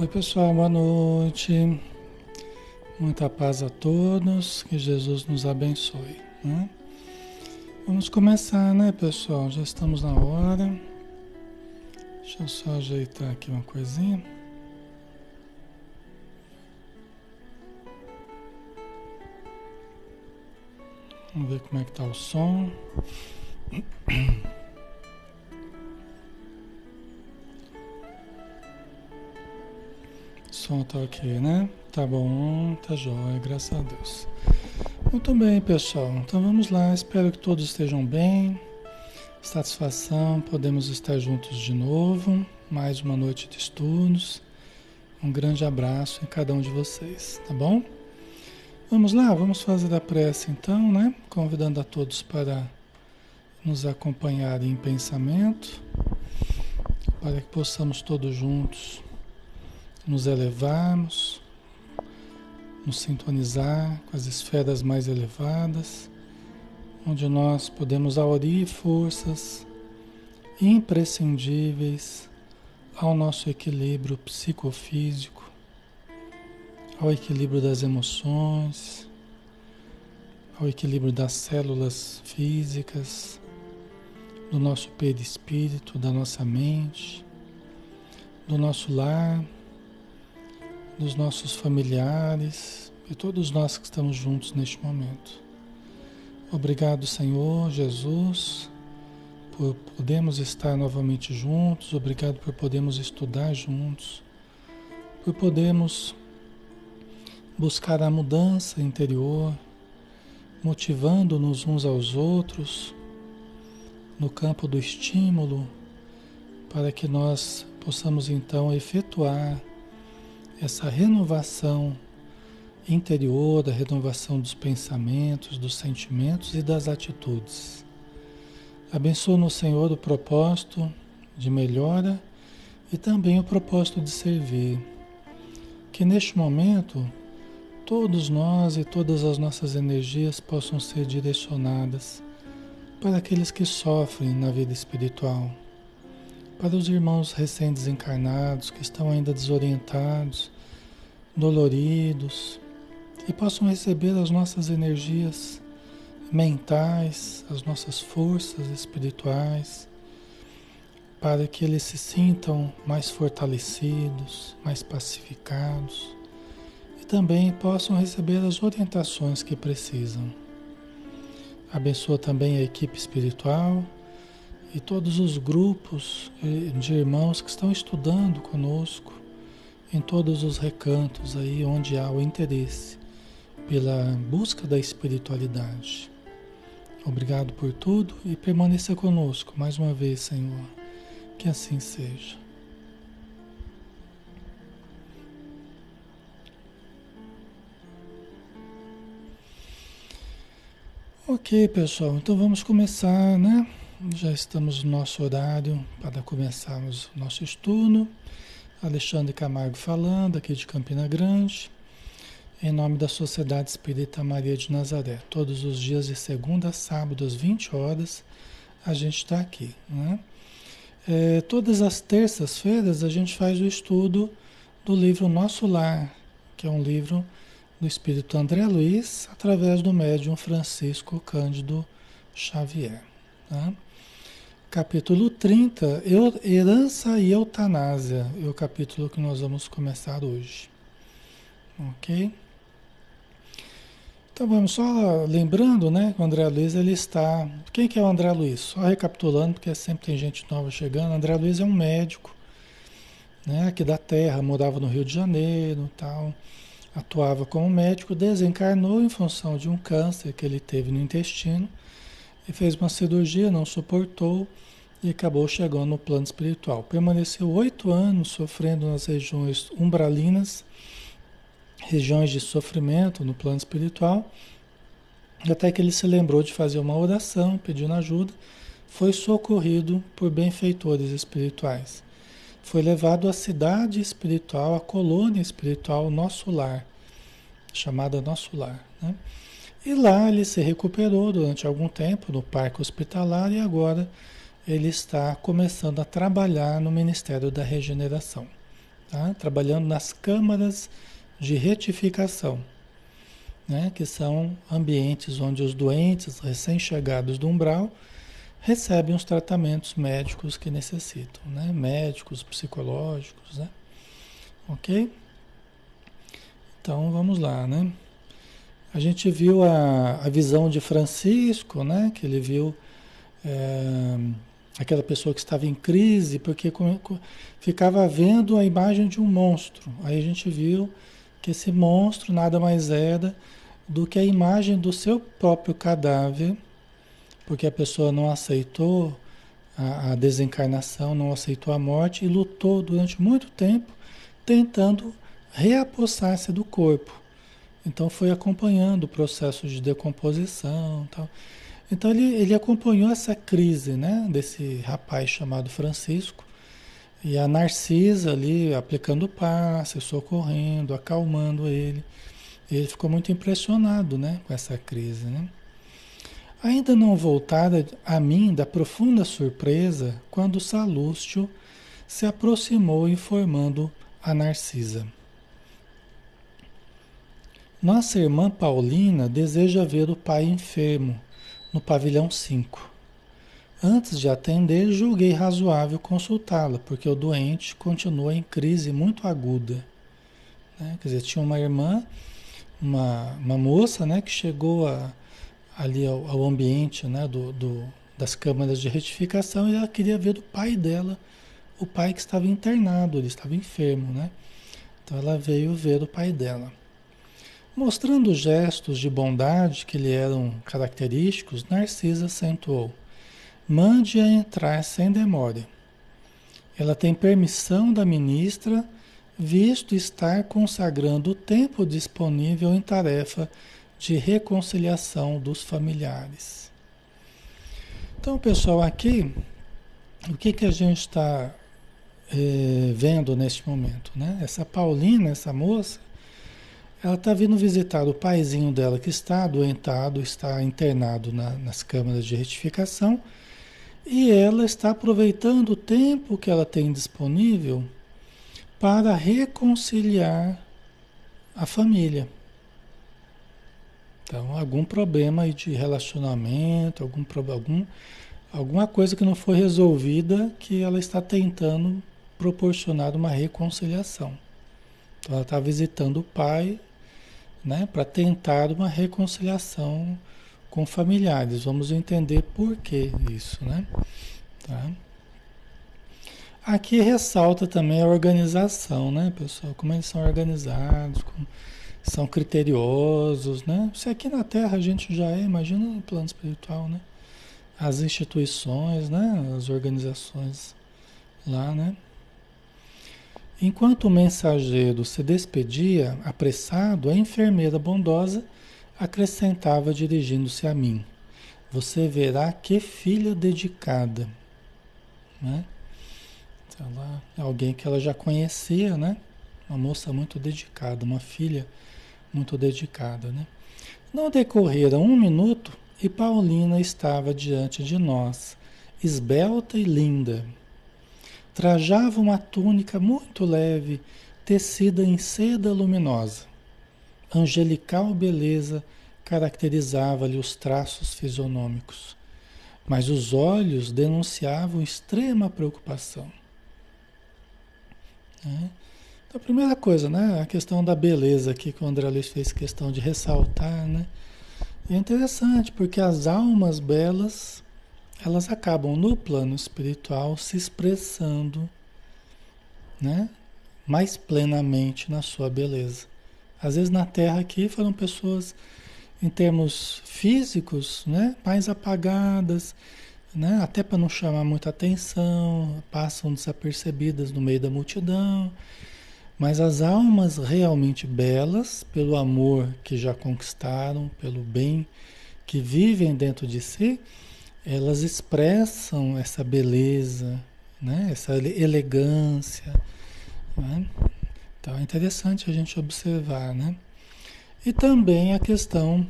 Oi, pessoal, boa noite. Muita paz a todos, que Jesus nos abençoe. Né? Vamos começar, né, pessoal? Já estamos na hora. Deixa eu só ajeitar aqui uma coisinha. Vamos ver como é que tá o som. Som tá ok, né? Tá bom, tá jóia, graças a Deus. Muito bem, pessoal. Então vamos lá. Espero que todos estejam bem. Satisfação, podemos estar juntos de novo. Mais uma noite de estudos. Um grande abraço em cada um de vocês, tá bom? Vamos lá, vamos fazer a prece então, né? Convidando a todos para nos acompanharem em pensamento, para que possamos todos juntos nos elevarmos, nos sintonizar com as esferas mais elevadas, onde nós podemos aurir forças imprescindíveis ao nosso equilíbrio psicofísico, ao equilíbrio das emoções, ao equilíbrio das células físicas, do nosso perispírito, da nossa mente, do nosso lar dos nossos familiares e todos nós que estamos juntos neste momento. Obrigado, Senhor Jesus, por podermos estar novamente juntos, obrigado por podermos estudar juntos, por podermos buscar a mudança interior, motivando-nos uns aos outros no campo do estímulo, para que nós possamos então efetuar essa renovação interior, a renovação dos pensamentos, dos sentimentos e das atitudes. Abençoa no Senhor o propósito de melhora e também o propósito de servir. Que neste momento todos nós e todas as nossas energias possam ser direcionadas para aqueles que sofrem na vida espiritual para os irmãos recém-desencarnados que estão ainda desorientados, doloridos, e possam receber as nossas energias mentais, as nossas forças espirituais, para que eles se sintam mais fortalecidos, mais pacificados e também possam receber as orientações que precisam. Abençoa também a equipe espiritual e todos os grupos eh, de irmãos que estão estudando conosco em todos os recantos aí onde há o interesse pela busca da espiritualidade. Obrigado por tudo e permaneça conosco mais uma vez, Senhor. Que assim seja. Ok, pessoal, então vamos começar, né? Já estamos no nosso horário para começarmos o nosso estudo. Alexandre Camargo falando, aqui de Campina Grande, em nome da Sociedade Espírita Maria de Nazaré. Todos os dias de segunda a sábado, às 20 horas, a gente está aqui. Né? É, todas as terças-feiras a gente faz o estudo do livro Nosso Lar, que é um livro do Espírito André Luiz, através do médium Francisco Cândido Xavier. Tá? Capítulo 30, Herança e Eutanásia, é o capítulo que nós vamos começar hoje. Ok? Então vamos só lembrando, né, que o André Luiz ele está... Quem que é o André Luiz? Só recapitulando, porque sempre tem gente nova chegando. André Luiz é um médico, né, aqui da Terra, morava no Rio de Janeiro tal. Atuava como médico, desencarnou em função de um câncer que ele teve no intestino e fez uma cirurgia, não suportou e acabou chegando no plano espiritual. Permaneceu oito anos sofrendo nas regiões umbralinas, regiões de sofrimento no plano espiritual, até que ele se lembrou de fazer uma oração, pedindo ajuda, foi socorrido por benfeitores espirituais. Foi levado à cidade espiritual, à colônia espiritual, nosso lar, chamada Nosso Lar. Né? E lá ele se recuperou durante algum tempo no parque hospitalar e agora ele está começando a trabalhar no Ministério da Regeneração. tá? trabalhando nas câmaras de retificação, né? que são ambientes onde os doentes recém-chegados do umbral recebem os tratamentos médicos que necessitam, né? médicos, psicológicos, né? ok? Então vamos lá, né? A gente viu a, a visão de Francisco, né? Que ele viu é, aquela pessoa que estava em crise, porque ficava vendo a imagem de um monstro. Aí a gente viu que esse monstro nada mais era do que a imagem do seu próprio cadáver, porque a pessoa não aceitou a, a desencarnação, não aceitou a morte e lutou durante muito tempo tentando reapossar-se do corpo. Então foi acompanhando o processo de decomposição. Tal. Então ele, ele acompanhou essa crise né, desse rapaz chamado Francisco. E a Narcisa ali aplicando passe, socorrendo, acalmando ele. Ele ficou muito impressionado né, com essa crise. Né? Ainda não voltada a mim da profunda surpresa quando Salúcio se aproximou informando a Narcisa. Nossa irmã Paulina deseja ver o pai enfermo no pavilhão 5. Antes de atender, julguei razoável consultá-la, porque o doente continua em crise muito aguda. Né? Quer dizer, tinha uma irmã, uma, uma moça né, que chegou a, ali ao, ao ambiente né, do, do, das câmaras de retificação e ela queria ver o pai dela, o pai que estava internado, ele estava enfermo. Né? Então ela veio ver o pai dela. Mostrando gestos de bondade que lhe eram característicos, Narcisa acentuou: Mande-a entrar sem demora. Ela tem permissão da ministra, visto estar consagrando o tempo disponível em tarefa de reconciliação dos familiares. Então, pessoal, aqui, o que, que a gente está eh, vendo neste momento? Né? Essa Paulina, essa moça, ela está vindo visitar o paizinho dela que está adoentado, está internado na, nas câmaras de retificação e ela está aproveitando o tempo que ela tem disponível para reconciliar a família. Então, algum problema de relacionamento, algum, algum, alguma coisa que não foi resolvida que ela está tentando proporcionar uma reconciliação. Então, ela está visitando o pai né, para tentar uma reconciliação com familiares. Vamos entender por que isso, né? Tá? Aqui ressalta também a organização, né, pessoal? Como eles são organizados, como são criteriosos, né? Se aqui na Terra a gente já é, imagina no plano espiritual, né? As instituições, né? As organizações lá, né? Enquanto o mensageiro se despedia, apressado, a enfermeira bondosa acrescentava dirigindo-se a mim: Você verá que filha dedicada. Né? Alguém que ela já conhecia, né? Uma moça muito dedicada, uma filha muito dedicada, né? Não decorrera um minuto e Paulina estava diante de nós, esbelta e linda, Trajava uma túnica muito leve, tecida em seda luminosa. Angelical beleza caracterizava-lhe os traços fisionômicos, mas os olhos denunciavam extrema preocupação. É. Então, a primeira coisa, né, a questão da beleza aqui que o André Luiz fez questão de ressaltar, né? é interessante porque as almas belas elas acabam no plano espiritual se expressando, né? Mais plenamente na sua beleza. Às vezes na Terra aqui foram pessoas em termos físicos, né? Mais apagadas, né? Até para não chamar muita atenção, passam desapercebidas no meio da multidão. Mas as almas realmente belas, pelo amor que já conquistaram, pelo bem que vivem dentro de si, elas expressam essa beleza, né? essa elegância. Né? Então é interessante a gente observar. Né? E também a questão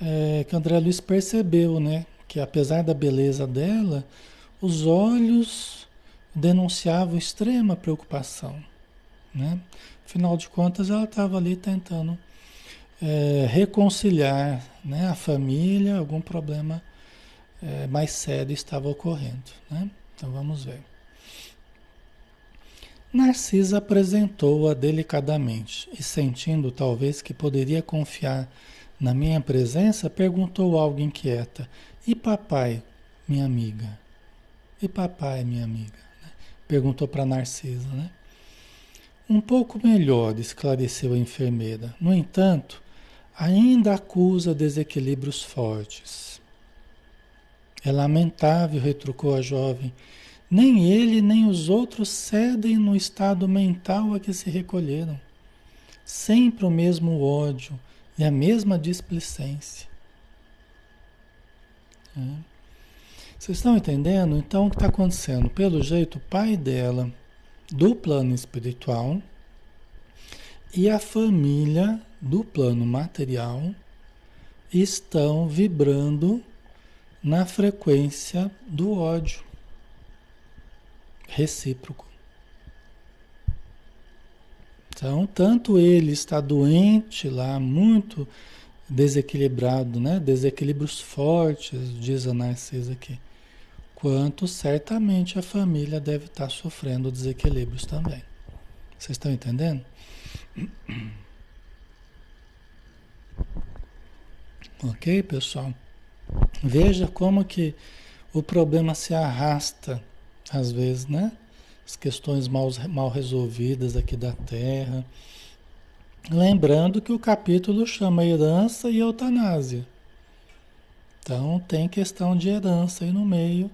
é, que André Luiz percebeu, né? que apesar da beleza dela, os olhos denunciavam extrema preocupação. Né? Afinal de contas, ela estava ali tentando é, reconciliar né, a família, algum problema é, mais sério estava ocorrendo. Né? Então vamos ver. Narcisa apresentou-a delicadamente e, sentindo talvez que poderia confiar na minha presença, perguntou algo inquieta: E papai, minha amiga? E papai, minha amiga? Né? Perguntou para Narcisa, né? Um pouco melhor, esclareceu a enfermeira. No entanto, ainda acusa desequilíbrios fortes. É lamentável, retrucou a jovem. Nem ele nem os outros cedem no estado mental a que se recolheram. Sempre o mesmo ódio e a mesma displicência. É. Vocês estão entendendo? Então, o que está acontecendo? Pelo jeito, o pai dela, do plano espiritual, e a família do plano material estão vibrando na frequência do ódio recíproco. Então, tanto ele está doente lá, muito desequilibrado, né? Desequilíbrios fortes, diz a Narcisa aqui, quanto certamente a família deve estar sofrendo desequilíbrios também. Vocês estão entendendo? Ok, pessoal? Veja como que o problema se arrasta às vezes, né? As questões mal, mal resolvidas aqui da Terra. Lembrando que o capítulo chama herança e eutanásia. Então tem questão de herança aí no meio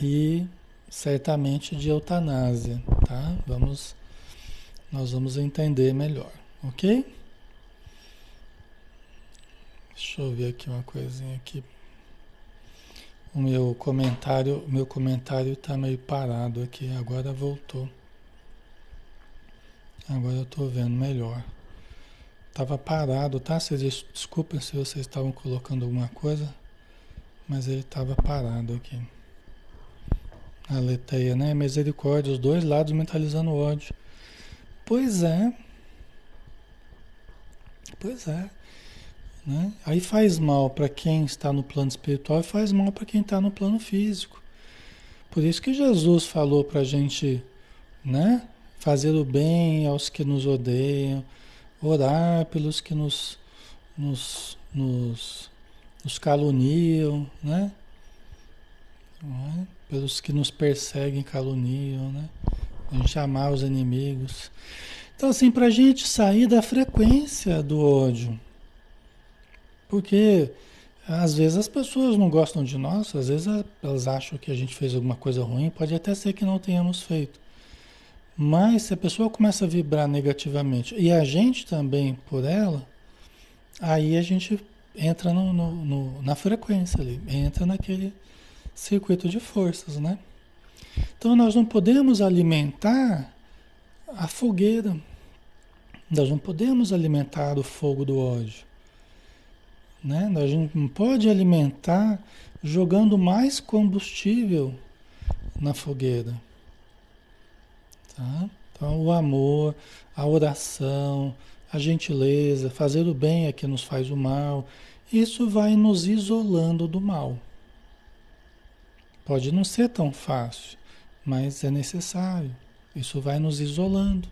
e certamente de eutanásia, tá? Vamos, nós vamos entender melhor, ok? Deixa eu ver aqui uma coisinha aqui o meu comentário, meu comentário está meio parado aqui, agora voltou. Agora eu estou vendo melhor. Tava parado, tá? Vocês desculpem se vocês estavam colocando alguma coisa, mas ele estava parado aqui. A leteia, né? Misericórdia, os dois lados mentalizando ódio. Pois é. Pois é. Né? Aí faz mal para quem está no plano espiritual e faz mal para quem está no plano físico. Por isso que Jesus falou para a gente né? fazer o bem aos que nos odeiam, orar pelos que nos, nos, nos, nos caluniam, né? É? pelos que nos perseguem, caluniam, né? a gente amar os inimigos. Então, assim, para a gente sair da frequência do ódio, porque às vezes as pessoas não gostam de nós, às vezes elas acham que a gente fez alguma coisa ruim, pode até ser que não tenhamos feito. Mas se a pessoa começa a vibrar negativamente e a gente também por ela, aí a gente entra no, no, no, na frequência ali, entra naquele circuito de forças, né? Então nós não podemos alimentar a fogueira, nós não podemos alimentar o fogo do ódio. Né? A gente não pode alimentar jogando mais combustível na fogueira. Tá? Então, o amor, a oração, a gentileza, fazer o bem é que nos faz o mal, isso vai nos isolando do mal. Pode não ser tão fácil, mas é necessário. Isso vai nos isolando,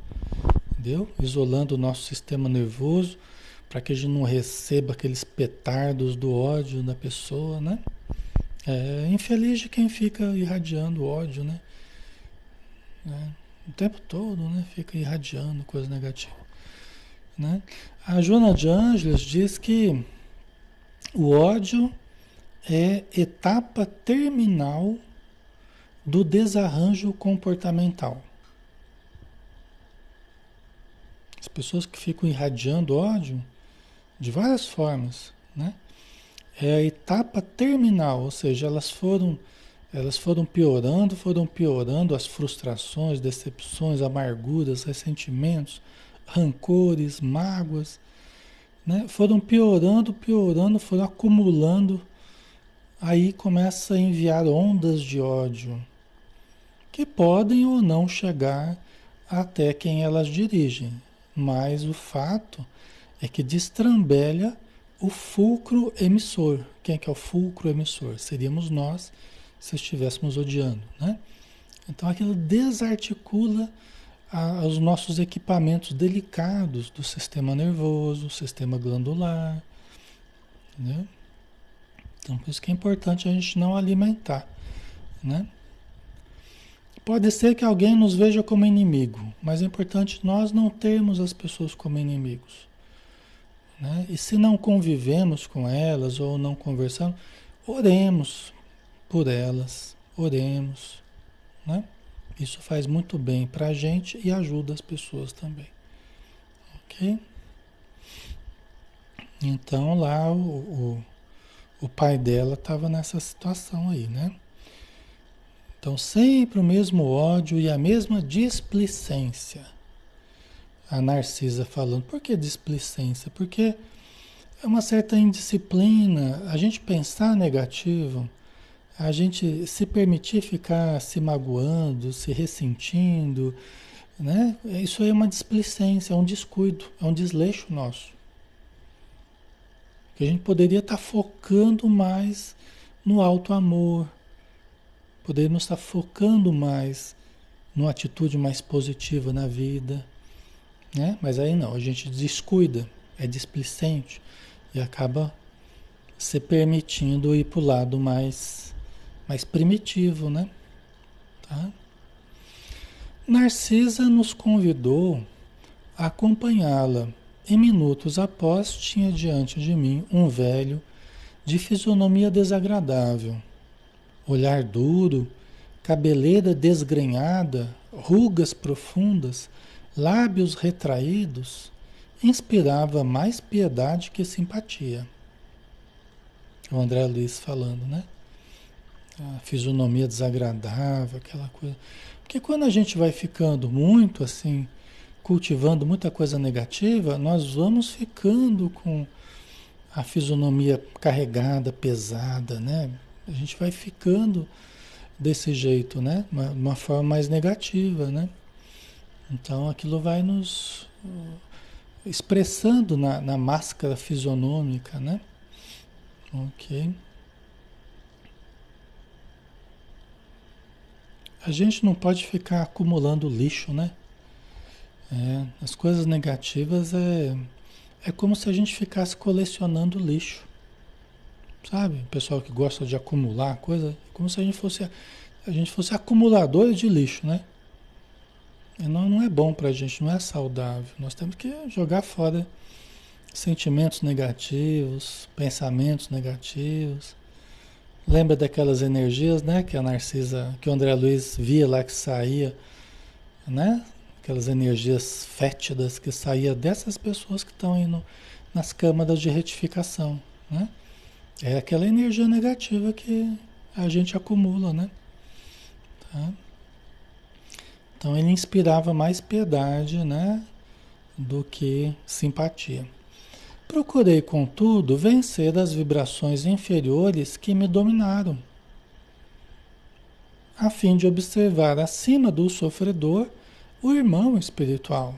entendeu? Isolando o nosso sistema nervoso, para que a gente não receba aqueles petardos do ódio da pessoa, né? É infeliz de quem fica irradiando ódio, né? É, o tempo todo, né? Fica irradiando coisa negativa, né? A Joana de Ângeles diz que o ódio é etapa terminal do desarranjo comportamental. As pessoas que ficam irradiando ódio, de várias formas, né? É a etapa terminal, ou seja, elas foram elas foram piorando, foram piorando as frustrações, decepções, amarguras, ressentimentos, rancores, mágoas, né? Foram piorando, piorando, foram acumulando. Aí começa a enviar ondas de ódio que podem ou não chegar até quem elas dirigem. Mas o fato é que destrambelha o fulcro emissor. Quem é que é o fulcro emissor? Seríamos nós se estivéssemos odiando, né? Então aquilo desarticula a, os nossos equipamentos delicados do sistema nervoso, sistema glandular, né? Então por isso que é importante a gente não alimentar, né? Pode ser que alguém nos veja como inimigo, mas é importante nós não termos as pessoas como inimigos. Né? E se não convivemos com elas ou não conversamos, oremos por elas, oremos. Né? Isso faz muito bem para a gente e ajuda as pessoas também. Ok? Então lá o, o, o pai dela estava nessa situação aí, né? Então sempre o mesmo ódio e a mesma displicência a Narcisa falando. Por que displicência? Porque é uma certa indisciplina. A gente pensar negativo, a gente se permitir ficar se magoando, se ressentindo, né? Isso aí é uma displicência, é um descuido, é um desleixo nosso. Que a gente poderia estar focando mais no alto amor, poderíamos estar focando mais numa atitude mais positiva na vida, né? Mas aí não, a gente descuida, é displicente e acaba se permitindo ir para o lado mais, mais primitivo, né? Tá? Narcisa nos convidou a acompanhá-la. E minutos após, tinha diante de mim um velho de fisionomia desagradável, olhar duro, cabeleira desgrenhada, rugas profundas, lábios retraídos, inspirava mais piedade que simpatia. O André Luiz falando, né? A fisionomia desagradável, aquela coisa. Porque quando a gente vai ficando muito assim, cultivando muita coisa negativa, nós vamos ficando com a fisionomia carregada, pesada, né? A gente vai ficando desse jeito, né? Uma, uma forma mais negativa, né? Então aquilo vai nos uh, expressando na, na máscara fisionômica, né? Ok. A gente não pode ficar acumulando lixo, né? É, as coisas negativas é, é como se a gente ficasse colecionando lixo. Sabe? O pessoal que gosta de acumular coisa, como se a gente fosse a gente fosse acumulador de lixo, né? Não, não é bom para a gente, não é saudável. Nós temos que jogar fora sentimentos negativos, pensamentos negativos. Lembra daquelas energias, né, que a Narcisa, que o André Luiz via lá que saía, né? Aquelas energias fétidas que saía dessas pessoas que estão indo nas câmaras de retificação, né? É aquela energia negativa que a gente acumula, né? Tá? Então ele inspirava mais piedade, né, do que simpatia. Procurei, contudo, vencer as vibrações inferiores que me dominaram, a fim de observar acima do sofredor o irmão espiritual.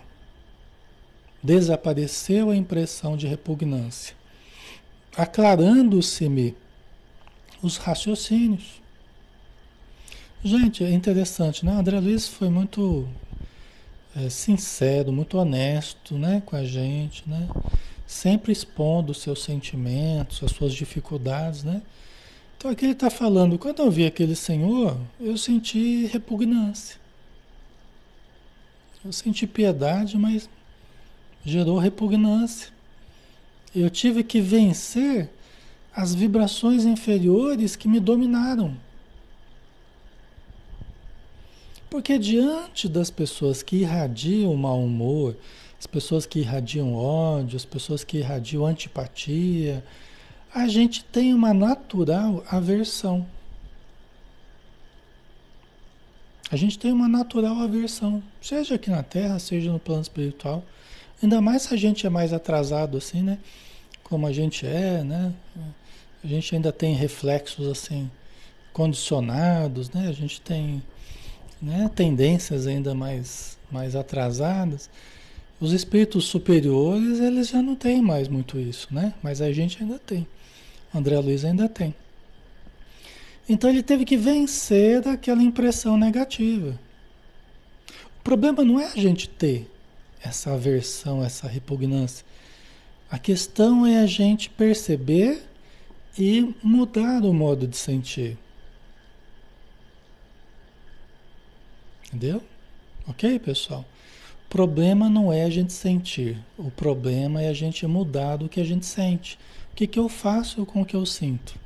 Desapareceu a impressão de repugnância, aclarando-se-me os raciocínios. Gente, é interessante, né? O André Luiz foi muito é, sincero, muito honesto, né, com a gente, né? Sempre expondo os seus sentimentos, as suas dificuldades, né? Então aqui ele está falando, quando eu vi aquele senhor, eu senti repugnância. Eu senti piedade, mas gerou repugnância. Eu tive que vencer as vibrações inferiores que me dominaram. Porque diante das pessoas que irradiam mau humor, as pessoas que irradiam ódio, as pessoas que irradiam antipatia, a gente tem uma natural aversão. A gente tem uma natural aversão, seja aqui na Terra, seja no plano espiritual. Ainda mais se a gente é mais atrasado assim, né? Como a gente é, né? A gente ainda tem reflexos assim condicionados, né? A gente tem né, tendências ainda mais, mais atrasadas, os espíritos superiores, eles já não têm mais muito isso, né? Mas a gente ainda tem. André Luiz ainda tem. Então ele teve que vencer aquela impressão negativa. O problema não é a gente ter essa aversão, essa repugnância. A questão é a gente perceber e mudar o modo de sentir. Entendeu? Ok, pessoal? O problema não é a gente sentir, o problema é a gente mudar do que a gente sente. O que, que eu faço com o que eu sinto?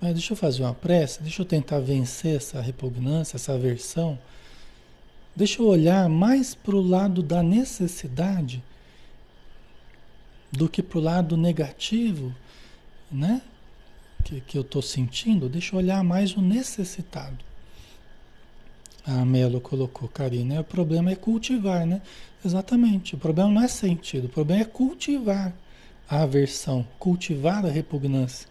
Mas deixa eu fazer uma prece, deixa eu tentar vencer essa repugnância, essa aversão. Deixa eu olhar mais para o lado da necessidade do que para o lado negativo, né? Que, que eu estou sentindo. Deixa eu olhar mais o necessitado. A Melo colocou, Karina. O problema é cultivar, né? Exatamente. O problema não é sentido. O problema é cultivar a aversão, cultivar a repugnância.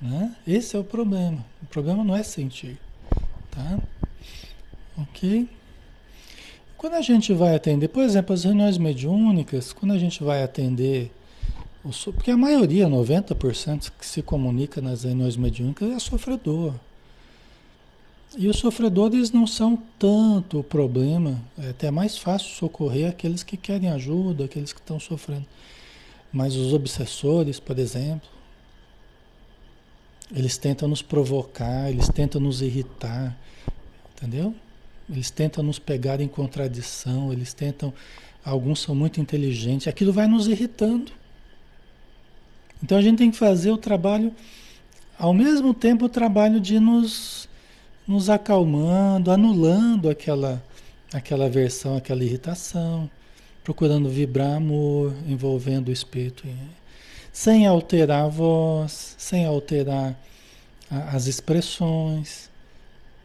Né? Esse é o problema. O problema não é sentir. Tá? Ok? Quando a gente vai atender, por exemplo, as reuniões mediúnicas, quando a gente vai atender, porque a maioria, 90% que se comunica nas reuniões mediúnicas é sofredor. E os sofredores não são tanto o problema, é até mais fácil socorrer aqueles que querem ajuda, aqueles que estão sofrendo. Mas os obsessores, por exemplo, eles tentam nos provocar, eles tentam nos irritar, entendeu? Eles tentam nos pegar em contradição, eles tentam. Alguns são muito inteligentes, aquilo vai nos irritando. Então a gente tem que fazer o trabalho, ao mesmo tempo, o trabalho de nos nos acalmando, anulando aquela, aquela aversão, aquela irritação, procurando vibrar amor, envolvendo o espírito, sem alterar a voz, sem alterar a, as expressões,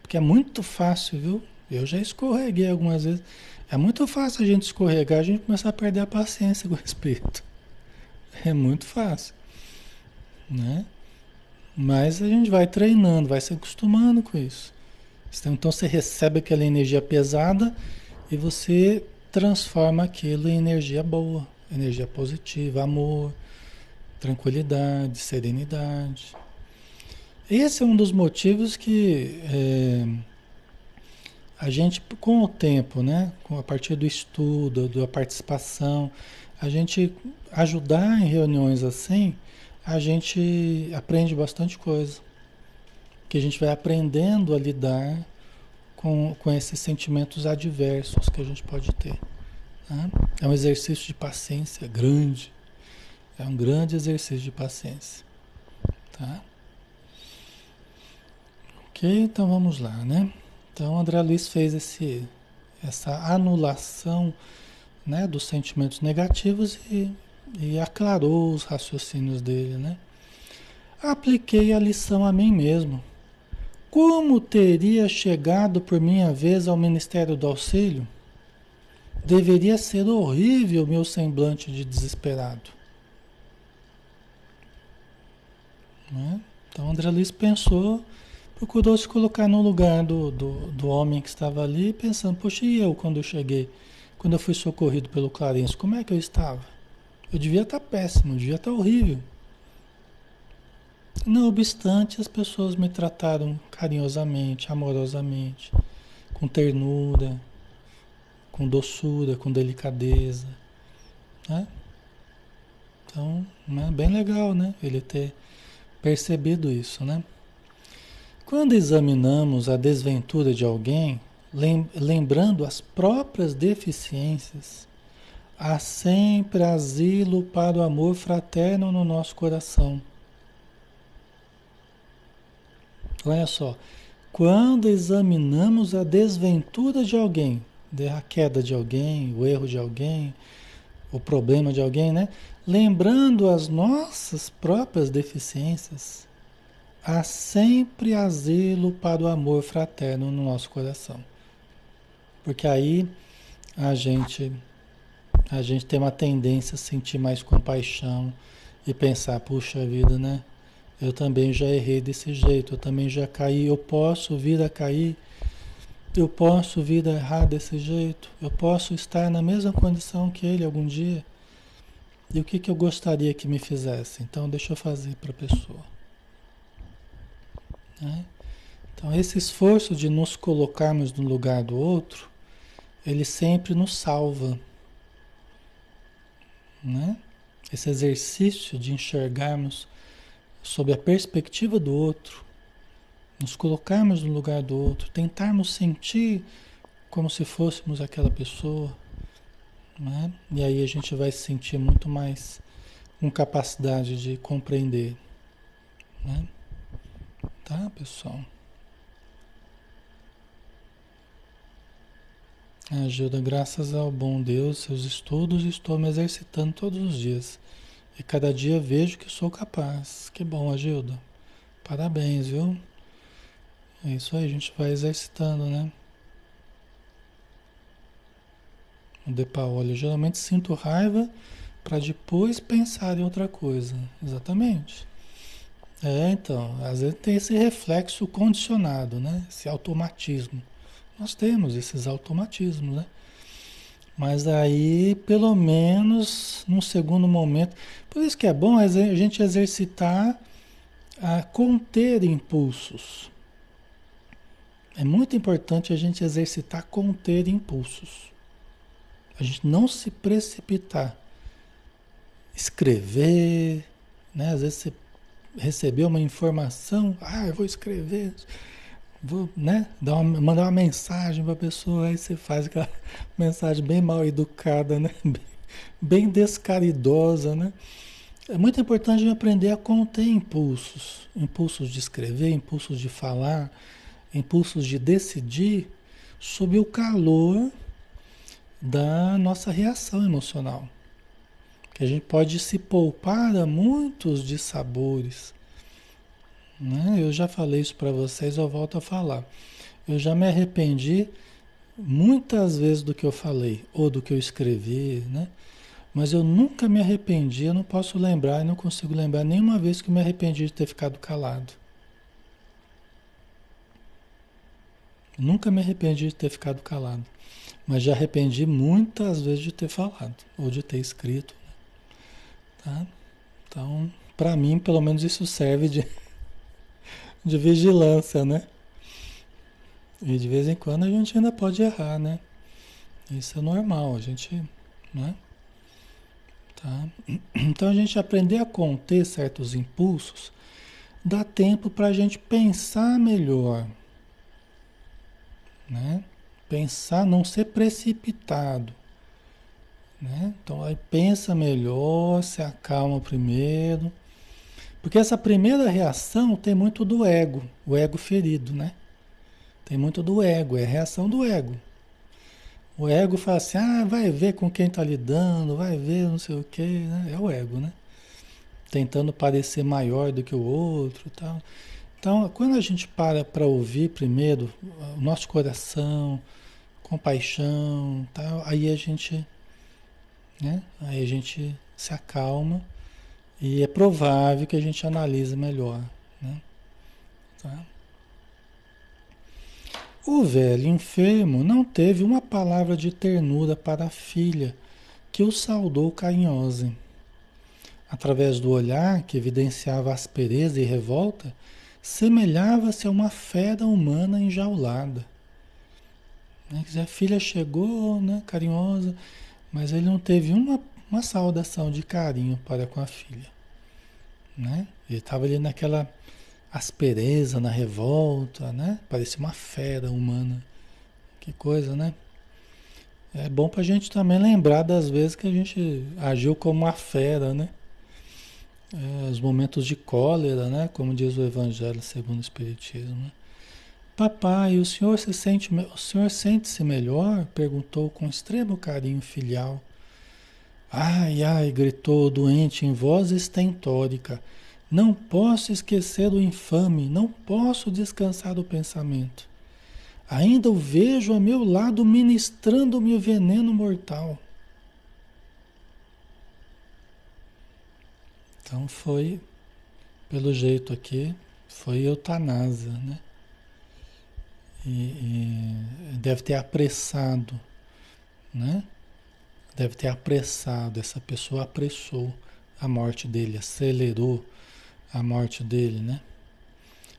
porque é muito fácil, viu? Eu já escorreguei algumas vezes. É muito fácil a gente escorregar, a gente começar a perder a paciência com o espírito. É muito fácil, né? Mas a gente vai treinando, vai se acostumando com isso. Então, então você recebe aquela energia pesada e você transforma aquilo em energia boa, energia positiva, amor, tranquilidade, serenidade. Esse é um dos motivos que é, a gente, com o tempo, né, a partir do estudo, da participação, a gente ajudar em reuniões assim, a gente aprende bastante coisa que a gente vai aprendendo a lidar com, com esses sentimentos adversos que a gente pode ter. Né? É um exercício de paciência grande. É um grande exercício de paciência. Tá? Ok, então vamos lá, né? Então André Luiz fez esse, essa anulação né, dos sentimentos negativos e, e aclarou os raciocínios dele, né? Apliquei a lição a mim mesmo como teria chegado por minha vez ao Ministério do Auxílio? Deveria ser horrível meu semblante de desesperado. Né? Então André Luiz pensou, procurou se colocar no lugar do, do, do homem que estava ali, pensando, poxa, e eu quando eu cheguei, quando eu fui socorrido pelo Clarence, como é que eu estava? Eu devia estar péssimo, eu devia estar horrível. Não obstante, as pessoas me trataram carinhosamente, amorosamente, com ternura, com doçura, com delicadeza. Né? Então, é bem legal, né? Ele ter percebido isso, né? Quando examinamos a desventura de alguém, lembrando as próprias deficiências, há sempre asilo para o amor fraterno no nosso coração Olha só, quando examinamos a desventura de alguém, a queda de alguém, o erro de alguém, o problema de alguém, né? Lembrando as nossas próprias deficiências, há sempre asilo para o amor fraterno no nosso coração. Porque aí a gente a gente tem uma tendência a sentir mais compaixão e pensar, puxa vida, né? Eu também já errei desse jeito, eu também já caí, eu posso vir a cair Eu posso vir a errar desse jeito? Eu posso estar na mesma condição que ele algum dia? E o que, que eu gostaria que me fizesse? Então, deixa eu fazer para a pessoa. Né? Então, esse esforço de nos colocarmos no lugar do outro, ele sempre nos salva. Né? Esse exercício de enxergarmos sob a perspectiva do outro, nos colocarmos no lugar do outro, tentarmos sentir como se fôssemos aquela pessoa, né? e aí a gente vai se sentir muito mais com capacidade de compreender. Né? Tá, pessoal? Ajuda, graças ao bom Deus, seus estudos, estou me exercitando todos os dias. E cada dia vejo que sou capaz. Que bom, Agilda. Parabéns, viu? É isso aí, a gente vai exercitando, né? O De geralmente sinto raiva para depois pensar em outra coisa. Exatamente. É, então, às vezes tem esse reflexo condicionado, né? Esse automatismo. Nós temos esses automatismos, né? Mas aí, pelo menos, num segundo momento. Por isso que é bom a gente exercitar a conter impulsos. É muito importante a gente exercitar conter impulsos. A gente não se precipitar. Escrever, né? Às vezes você recebeu uma informação, ah, eu vou escrever vou, né, dar uma, mandar uma mensagem para a pessoa, aí você faz aquela mensagem bem mal educada, né? Bem, bem descaridosa, né? É muito importante aprender a conter impulsos, impulsos de escrever, impulsos de falar, impulsos de decidir sob o calor da nossa reação emocional. Que a gente pode se poupar a muitos dissabores, né? Eu já falei isso para vocês, eu volto a falar. Eu já me arrependi muitas vezes do que eu falei ou do que eu escrevi, né? Mas eu nunca me arrependi, eu não posso lembrar, e não consigo lembrar nenhuma vez que me arrependi de ter ficado calado. Nunca me arrependi de ter ficado calado. Mas já arrependi muitas vezes de ter falado ou de ter escrito. Né? Tá? Então, para mim, pelo menos isso serve de de vigilância, né? E de vez em quando a gente ainda pode errar, né? Isso é normal, a gente, né? Tá? Então a gente aprender a conter certos impulsos dá tempo para a gente pensar melhor, né? Pensar, não ser precipitado, né? Então aí pensa melhor, se acalma primeiro porque essa primeira reação tem muito do ego, o ego ferido, né? Tem muito do ego, é a reação do ego. O ego fala assim, ah, vai ver com quem está lidando, vai ver não sei o quê, né? É o ego, né? Tentando parecer maior do que o outro tal. Então, quando a gente para para ouvir primeiro o nosso coração, compaixão, tal, aí a gente, né? Aí a gente se acalma e é provável que a gente analise melhor. Né? Tá? O velho enfermo não teve uma palavra de ternura para a filha, que o saudou carinhosa. Através do olhar, que evidenciava aspereza e revolta, semelhava-se a uma fera humana enjaulada. Né? A filha chegou, né, carinhosa, mas ele não teve uma uma saudação de carinho para com a filha. Né? Ele estava ali naquela aspereza, na revolta, né? Parecia uma fera humana. Que coisa, né? É bom para a gente também lembrar das vezes que a gente agiu como uma fera, né? É, os momentos de cólera, né? Como diz o Evangelho segundo o Espiritismo. Né? Papai, o senhor se sente, o senhor sente-se melhor? Perguntou com extremo carinho filial. Ai, ai, gritou o doente em voz estentórica. Não posso esquecer o infame, não posso descansar do pensamento. Ainda o vejo a meu lado ministrando-me o veneno mortal. Então foi, pelo jeito aqui, foi eutanásia, né? e, e deve ter apressado, né? Deve ter apressado, essa pessoa apressou a morte dele, acelerou a morte dele, né?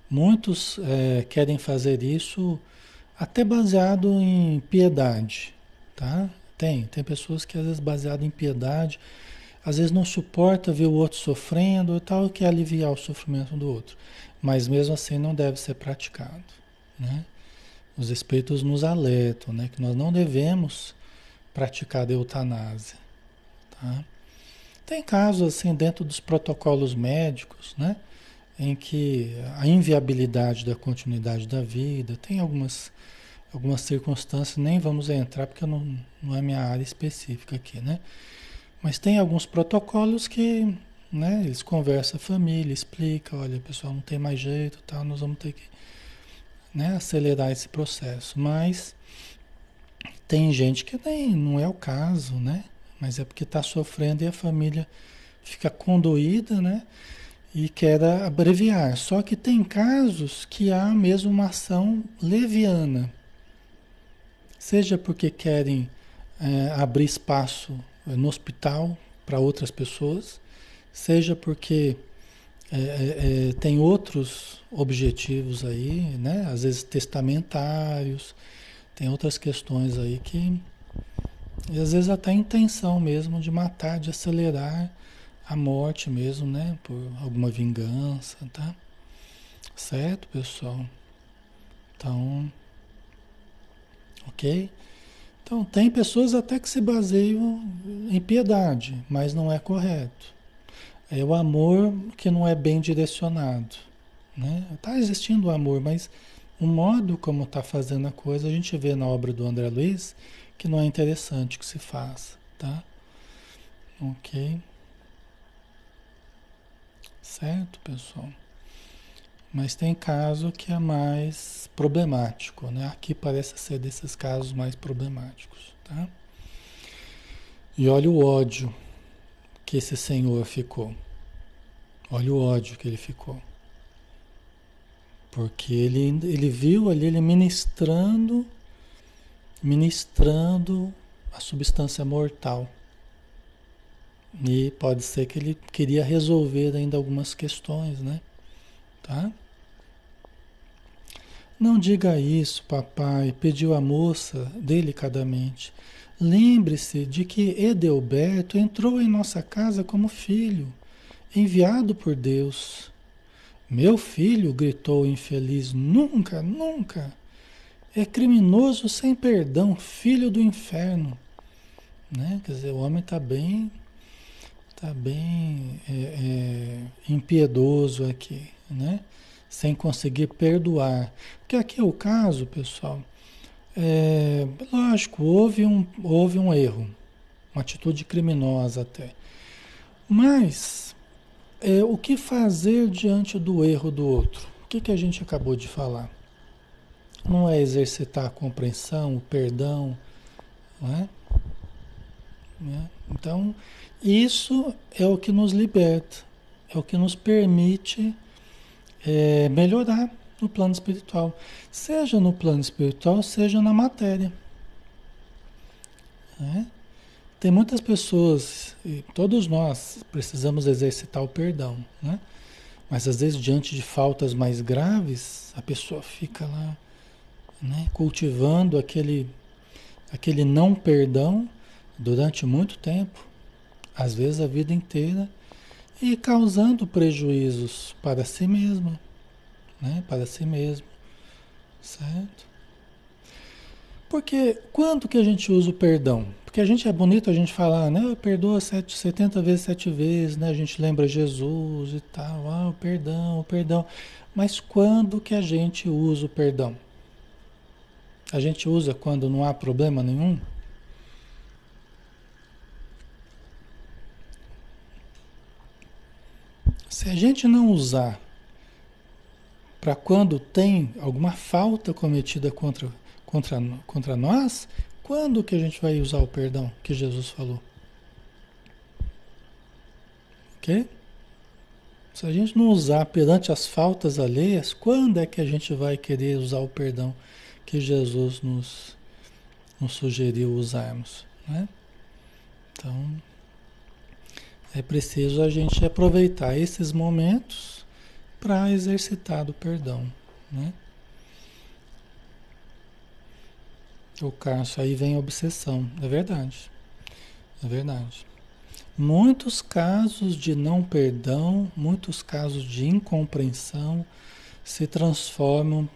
Muitos é, querem fazer isso até baseado em piedade, tá? Tem, tem pessoas que às vezes baseado em piedade, às vezes não suporta ver o outro sofrendo e tal, quer aliviar o sofrimento do outro. Mas mesmo assim não deve ser praticado, né? Os espíritos nos alertam, né, que nós não devemos praticar a eutanásia, tá? Tem casos assim dentro dos protocolos médicos, né? Em que a inviabilidade da continuidade da vida, tem algumas, algumas circunstâncias, nem vamos entrar porque não, não é minha área específica aqui, né? Mas tem alguns protocolos que, né, eles conversam a família, explica, olha, pessoal, não tem mais jeito, tal, nós vamos ter que né, acelerar esse processo. Mas tem gente que nem não é o caso, né? mas é porque está sofrendo e a família fica condoída, né? E quer abreviar. Só que tem casos que há mesmo uma ação leviana. Seja porque querem é, abrir espaço no hospital para outras pessoas, seja porque é, é, é, tem outros objetivos aí, né? Às vezes testamentários, tem outras questões aí que e às vezes até a intenção mesmo de matar, de acelerar a morte mesmo, né? Por alguma vingança, tá? Certo, pessoal? Então, ok? Então, tem pessoas até que se baseiam em piedade, mas não é correto. É o amor que não é bem direcionado, né? Tá existindo o amor, mas o modo como está fazendo a coisa, a gente vê na obra do André Luiz, que não é interessante que se faça, tá? Ok? Certo, pessoal? Mas tem caso que é mais problemático, né? Aqui parece ser desses casos mais problemáticos, tá? E olha o ódio que esse senhor ficou. Olha o ódio que ele ficou. Porque ele, ele viu ali ele ministrando ministrando a substância mortal. E pode ser que ele queria resolver ainda algumas questões, né? Tá? Não diga isso, papai, pediu a moça delicadamente. Lembre-se de que Edelberto entrou em nossa casa como filho, enviado por Deus. Meu filho, gritou o infeliz, nunca, nunca. É criminoso sem perdão, filho do inferno. Né? Quer dizer, o homem está bem, tá bem é, é, impiedoso aqui, né? sem conseguir perdoar. Porque aqui é o caso, pessoal. É, lógico, houve um, houve um erro, uma atitude criminosa até. Mas é, o que fazer diante do erro do outro? O que, que a gente acabou de falar? não é exercitar a compreensão, o perdão, não é? Né? Então, isso é o que nos liberta, é o que nos permite é, melhorar no plano espiritual, seja no plano espiritual, seja na matéria. Né? Tem muitas pessoas, e todos nós precisamos exercitar o perdão, né? mas às vezes diante de faltas mais graves, a pessoa fica lá né? cultivando aquele, aquele não perdão durante muito tempo, às vezes a vida inteira, e causando prejuízos para si mesmo, né? para si mesmo, certo? Porque quando que a gente usa o perdão? Porque a gente é bonito a gente falar, né? Perdoa sete, 70 vezes, sete vezes, né? A gente lembra Jesus e tal, ah, o perdão, o perdão. Mas quando que a gente usa o perdão? A gente usa quando não há problema nenhum? Se a gente não usar para quando tem alguma falta cometida contra, contra, contra nós, quando que a gente vai usar o perdão que Jesus falou? Ok? Se a gente não usar perante as faltas alheias, quando é que a gente vai querer usar o perdão que Jesus nos, nos sugeriu usarmos. Né? Então, é preciso a gente aproveitar esses momentos para exercitar o perdão. Né? O Cássio, aí vem a obsessão. É verdade. É verdade. Muitos casos de não perdão, muitos casos de incompreensão se transformam,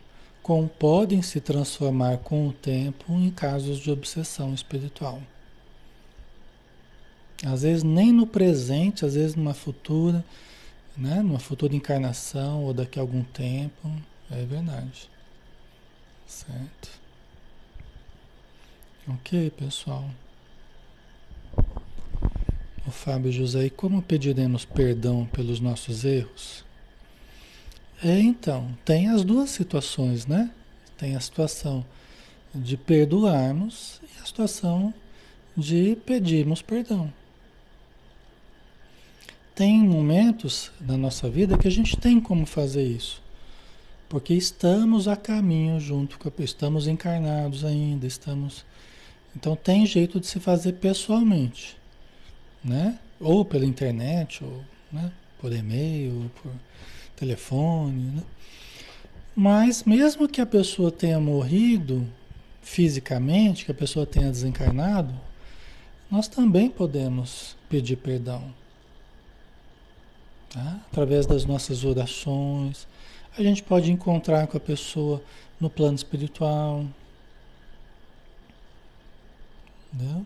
com, podem se transformar com o tempo em casos de obsessão espiritual. Às vezes nem no presente, às vezes numa futura, né? numa futura encarnação ou daqui a algum tempo. É verdade. Certo. Ok, pessoal. O Fábio José, e como pediremos perdão pelos nossos erros? É, então, tem as duas situações, né? Tem a situação de perdoarmos e a situação de pedirmos perdão. Tem momentos na nossa vida que a gente tem como fazer isso. Porque estamos a caminho junto com a estamos encarnados ainda, estamos então tem jeito de se fazer pessoalmente, né? Ou pela internet, ou né? por e-mail, ou por telefone, né? Mas mesmo que a pessoa tenha morrido fisicamente, que a pessoa tenha desencarnado, nós também podemos pedir perdão. Tá? Através das nossas orações. A gente pode encontrar com a pessoa no plano espiritual, né?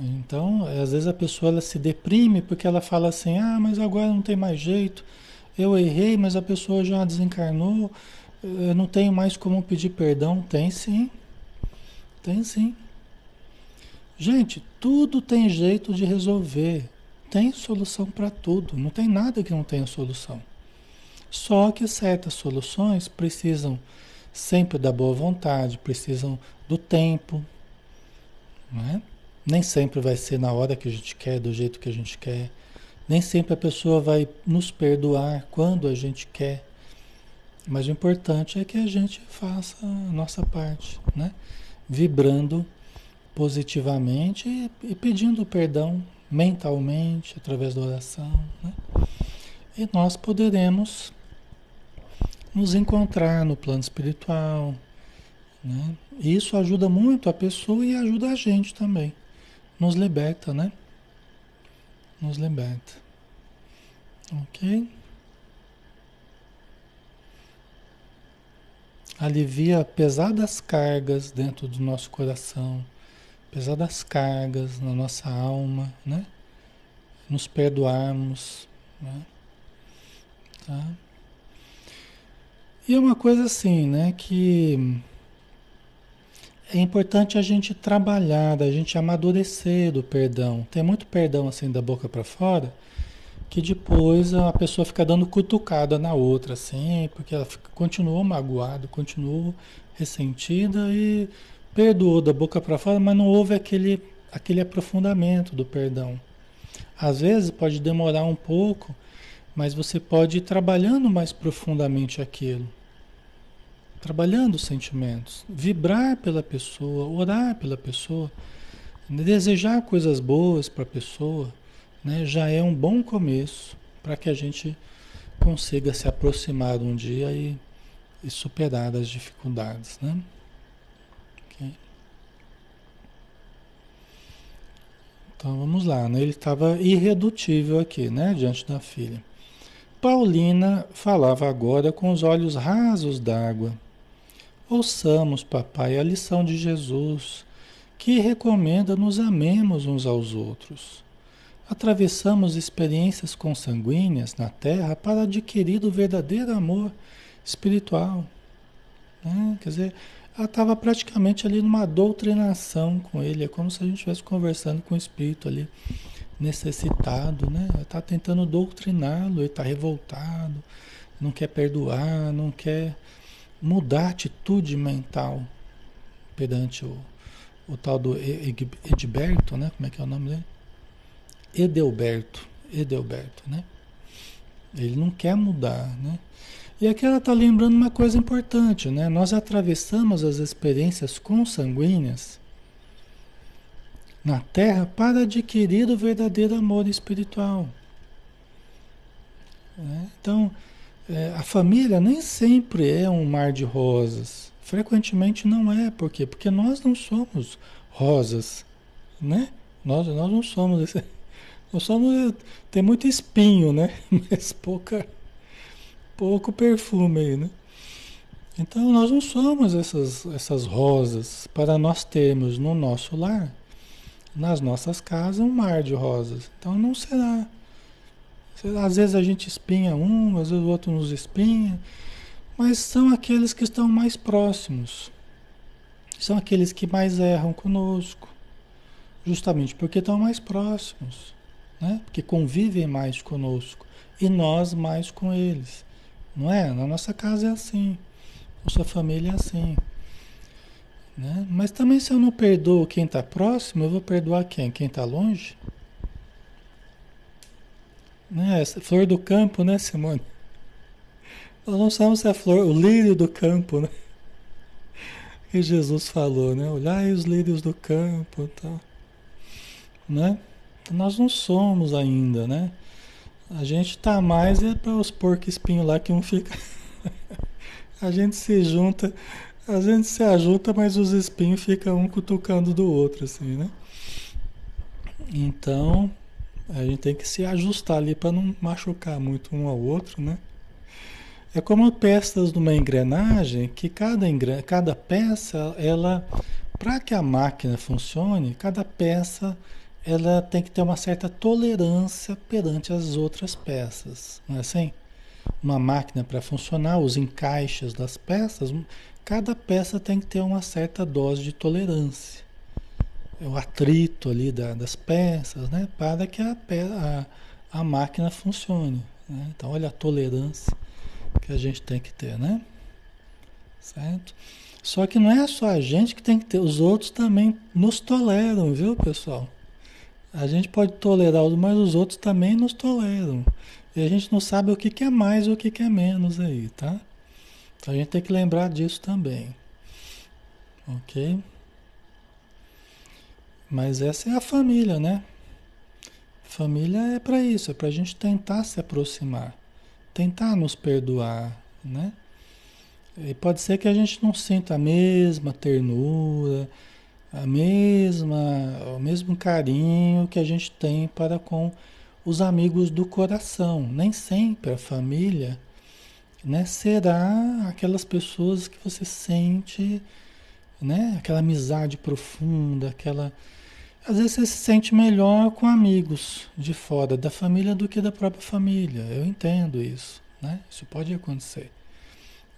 Então, às vezes a pessoa ela se deprime porque ela fala assim: ah, mas agora não tem mais jeito, eu errei, mas a pessoa já desencarnou, eu não tenho mais como pedir perdão. Tem sim, tem sim. Gente, tudo tem jeito de resolver, tem solução para tudo, não tem nada que não tenha solução. Só que certas soluções precisam sempre da boa vontade, precisam do tempo, né? Nem sempre vai ser na hora que a gente quer, do jeito que a gente quer. Nem sempre a pessoa vai nos perdoar quando a gente quer. Mas o importante é que a gente faça a nossa parte, né? Vibrando positivamente e, e pedindo perdão mentalmente, através da oração, né? E nós poderemos nos encontrar no plano espiritual, né? Isso ajuda muito a pessoa e ajuda a gente também. Nos liberta, né? Nos liberta. Ok? Alivia pesadas cargas dentro do nosso coração, pesadas cargas na nossa alma, né? Nos perdoarmos, né? Tá? E é uma coisa assim, né? Que é importante a gente trabalhar, a gente amadurecer do perdão. Tem muito perdão assim da boca para fora, que depois a pessoa fica dando cutucada na outra, assim, porque ela fica, continuou magoada, continuou ressentida e perdoou da boca para fora, mas não houve aquele, aquele aprofundamento do perdão. Às vezes pode demorar um pouco, mas você pode ir trabalhando mais profundamente aquilo trabalhando os sentimentos, vibrar pela pessoa, orar pela pessoa, desejar coisas boas para a pessoa, né, já é um bom começo para que a gente consiga se aproximar um dia e, e superar as dificuldades, né? Okay. Então vamos lá, né? ele estava irredutível aqui, né, diante da filha. Paulina falava agora com os olhos rasos d'água Ouçamos, papai, a lição de Jesus, que recomenda nos amemos uns aos outros. Atravessamos experiências consanguíneas na Terra para adquirir o verdadeiro amor espiritual. Né? Quer dizer, ela estava praticamente ali numa doutrinação com ele, é como se a gente estivesse conversando com o espírito ali, necessitado, né? Está tentando doutriná-lo, ele está revoltado, não quer perdoar, não quer mudar a atitude mental perante o, o tal do Edberto, né? Como é que é o nome dele? Edelberto, Edelberto, né? Ele não quer mudar, né? E aqui ela está lembrando uma coisa importante, né? Nós atravessamos as experiências consanguíneas na Terra para adquirir o verdadeiro amor espiritual. Né? Então, é, a família nem sempre é um mar de rosas. Frequentemente não é. Por quê? Porque nós não somos rosas, né? Nós, nós não somos nós somos tem muito espinho, né? Mas pouca pouco perfume aí, né? Então nós não somos essas essas rosas para nós termos no nosso lar, nas nossas casas um mar de rosas. Então não será. Às vezes a gente espinha um, às vezes o outro nos espinha, mas são aqueles que estão mais próximos. São aqueles que mais erram conosco, justamente porque estão mais próximos, né? Porque convivem mais conosco e nós mais com eles. Não é? Na nossa casa é assim. Nossa família é assim. Né? Mas também se eu não perdoo quem está próximo, eu vou perdoar quem? Quem está longe? Né? Essa flor do campo, né, Simone? Nós não somos a flor, o lírio do campo, né? Que Jesus falou, né? Olhai os lírios do campo e tal. Né? Nós não somos ainda, né? A gente tá mais é para os porcos espinhos lá que um fica. a gente se junta, a gente se ajunta, mas os espinhos ficam um cutucando do outro, assim, né? Então, a gente tem que se ajustar ali para não machucar muito um ao outro, né? É como peças de uma engrenagem, que cada, engren... cada peça, ela, para que a máquina funcione, cada peça ela tem que ter uma certa tolerância perante as outras peças, não é assim? Uma máquina para funcionar, os encaixes das peças, cada peça tem que ter uma certa dose de tolerância o atrito ali da, das peças, né? Para que a, a, a máquina funcione. Né? Então, olha a tolerância que a gente tem que ter, né? Certo? Só que não é só a gente que tem que ter, os outros também nos toleram, viu, pessoal? A gente pode tolerar, mas os outros também nos toleram. E a gente não sabe o que, que é mais e o que, que é menos aí, tá? Então a gente tem que lembrar disso também. Ok? Mas essa é a família, né? Família é para isso, é para a gente tentar se aproximar, tentar nos perdoar, né? E pode ser que a gente não sinta a mesma ternura, a mesma, o mesmo carinho que a gente tem para com os amigos do coração. Nem sempre a família, né, será aquelas pessoas que você sente, né, aquela amizade profunda, aquela às vezes você se sente melhor com amigos de fora da família do que da própria família. Eu entendo isso, né? Isso pode acontecer.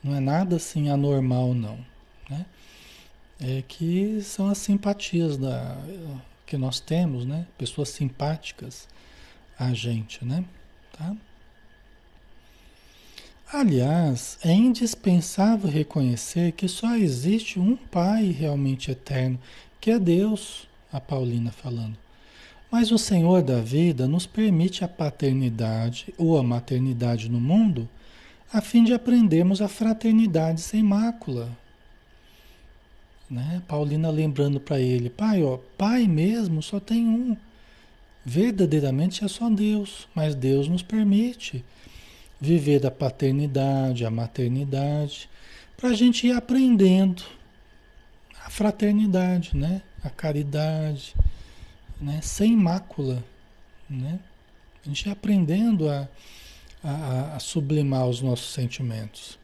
Não é nada assim anormal, não, né? É que são as simpatias da, que nós temos, né? Pessoas simpáticas a gente, né? Tá? Aliás, é indispensável reconhecer que só existe um Pai realmente eterno, que é Deus a Paulina falando. Mas o Senhor da vida nos permite a paternidade ou a maternidade no mundo a fim de aprendermos a fraternidade sem mácula. Né? Paulina lembrando para ele, pai, ó, pai mesmo só tem um. Verdadeiramente é só Deus, mas Deus nos permite viver a paternidade, a maternidade, para a gente ir aprendendo a fraternidade, né? A caridade, né? sem mácula. Né? A gente aprendendo a, a, a sublimar os nossos sentimentos.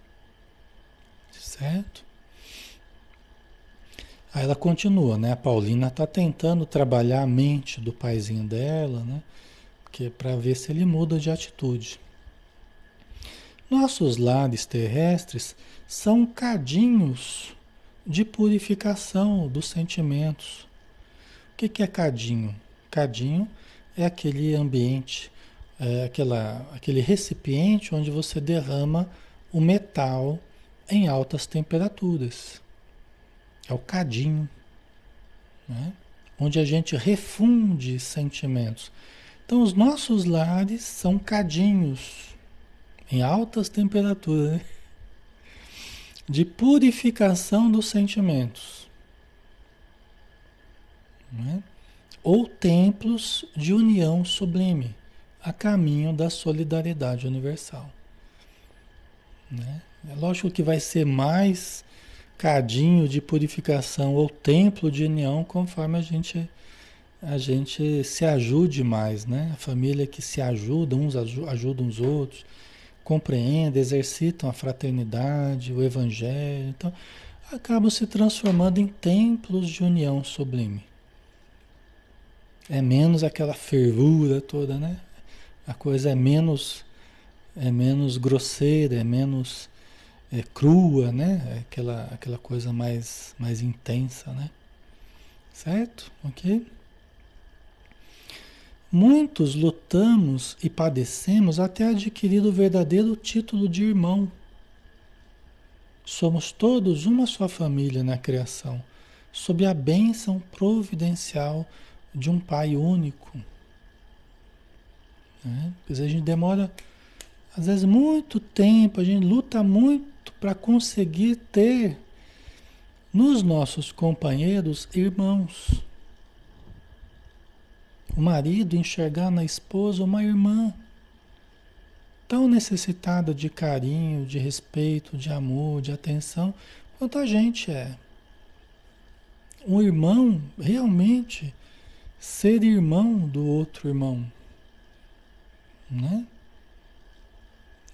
Certo? Aí ela continua, né? A Paulina está tentando trabalhar a mente do paizinho dela, né? Que é para ver se ele muda de atitude. Nossos lares terrestres são cadinhos de purificação dos sentimentos. O que, é cadinho? Cadinho é aquele ambiente, é aquela, aquele recipiente onde você derrama o metal em altas temperaturas. É o cadinho, né? onde a gente refunde sentimentos. Então, os nossos lares são cadinhos. em altas temperaturas, né? De purificação dos sentimentos. Né? Ou templos de união sublime, a caminho da solidariedade universal. Né? É lógico que vai ser mais cadinho de purificação ou templo de união conforme a gente a gente se ajude mais, né? A família que se ajuda, uns ajudam os outros, compreendem, exercitam a fraternidade, o evangelho, então acabam se transformando em templos de união sublime. É menos aquela fervura toda, né? A coisa é menos é menos grosseira, é menos é, crua, né? É aquela, aquela coisa mais, mais intensa, né? Certo? Ok? Muitos lutamos e padecemos até adquirir o verdadeiro título de irmão. Somos todos uma só família na criação, sob a bênção providencial de um Pai único. Né? Quer dizer, a gente demora, às vezes, muito tempo, a gente luta muito para conseguir ter nos nossos companheiros irmãos. O marido enxergar na esposa uma irmã tão necessitada de carinho, de respeito, de amor, de atenção, quanto a gente é. Um irmão realmente ser irmão do outro irmão, né?